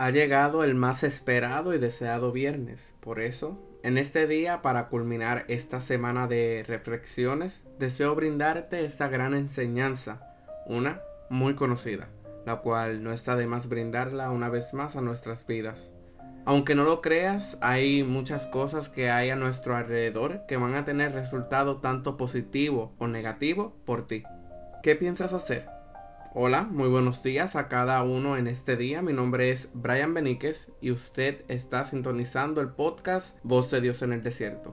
Ha llegado el más esperado y deseado viernes. Por eso, en este día, para culminar esta semana de reflexiones, deseo brindarte esta gran enseñanza, una muy conocida, la cual no está de más brindarla una vez más a nuestras vidas. Aunque no lo creas, hay muchas cosas que hay a nuestro alrededor que van a tener resultado tanto positivo o negativo por ti. ¿Qué piensas hacer? Hola, muy buenos días a cada uno en este día. Mi nombre es Brian Beníquez y usted está sintonizando el podcast Voz de Dios en el Desierto.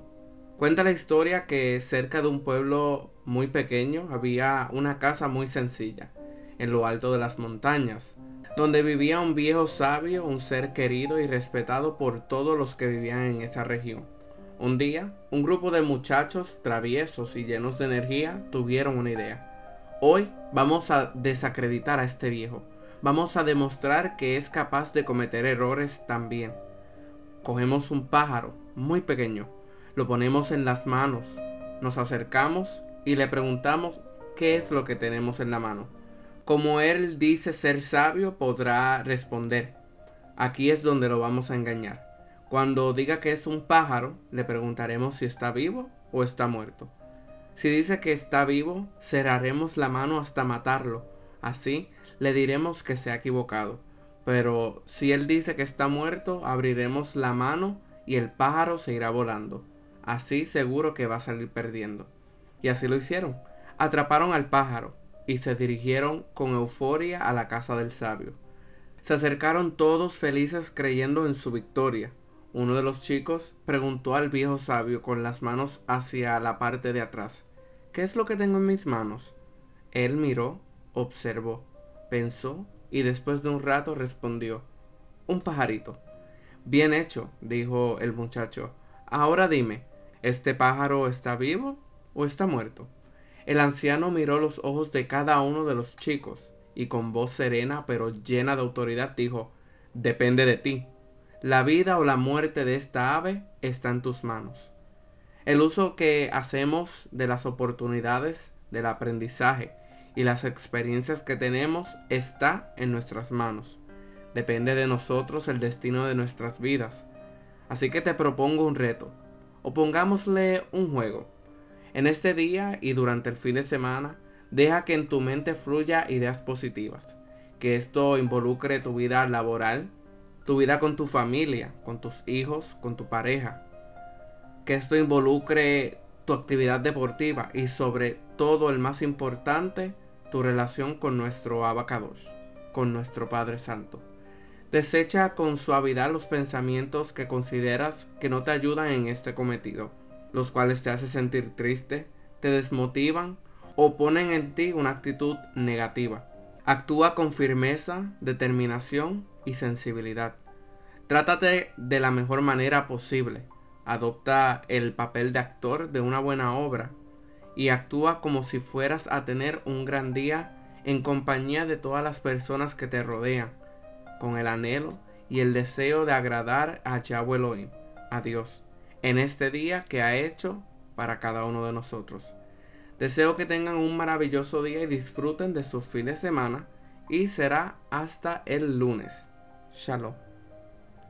Cuenta la historia que cerca de un pueblo muy pequeño había una casa muy sencilla, en lo alto de las montañas, donde vivía un viejo sabio, un ser querido y respetado por todos los que vivían en esa región. Un día, un grupo de muchachos traviesos y llenos de energía tuvieron una idea Hoy vamos a desacreditar a este viejo. Vamos a demostrar que es capaz de cometer errores también. Cogemos un pájaro muy pequeño, lo ponemos en las manos, nos acercamos y le preguntamos qué es lo que tenemos en la mano. Como él dice ser sabio, podrá responder. Aquí es donde lo vamos a engañar. Cuando diga que es un pájaro, le preguntaremos si está vivo o está muerto. Si dice que está vivo, cerraremos la mano hasta matarlo. Así le diremos que se ha equivocado. Pero si él dice que está muerto, abriremos la mano y el pájaro se irá volando. Así seguro que va a salir perdiendo. Y así lo hicieron. Atraparon al pájaro y se dirigieron con euforia a la casa del sabio. Se acercaron todos felices creyendo en su victoria. Uno de los chicos preguntó al viejo sabio con las manos hacia la parte de atrás. ¿Qué es lo que tengo en mis manos? Él miró, observó, pensó y después de un rato respondió, un pajarito. Bien hecho, dijo el muchacho. Ahora dime, ¿este pájaro está vivo o está muerto? El anciano miró los ojos de cada uno de los chicos y con voz serena pero llena de autoridad dijo, depende de ti. La vida o la muerte de esta ave está en tus manos. El uso que hacemos de las oportunidades del aprendizaje y las experiencias que tenemos está en nuestras manos. Depende de nosotros el destino de nuestras vidas. Así que te propongo un reto. O pongámosle un juego. En este día y durante el fin de semana, deja que en tu mente fluya ideas positivas. Que esto involucre tu vida laboral, tu vida con tu familia, con tus hijos, con tu pareja, que esto involucre tu actividad deportiva y sobre todo el más importante, tu relación con nuestro abacados, con nuestro Padre Santo. Desecha con suavidad los pensamientos que consideras que no te ayudan en este cometido, los cuales te hacen sentir triste, te desmotivan o ponen en ti una actitud negativa. Actúa con firmeza, determinación y sensibilidad. Trátate de la mejor manera posible adopta el papel de actor de una buena obra y actúa como si fueras a tener un gran día en compañía de todas las personas que te rodean, con el anhelo y el deseo de agradar a Yahweh Elohim, a Dios, en este día que ha hecho para cada uno de nosotros. Deseo que tengan un maravilloso día y disfruten de sus fines de semana y será hasta el lunes. Shalom.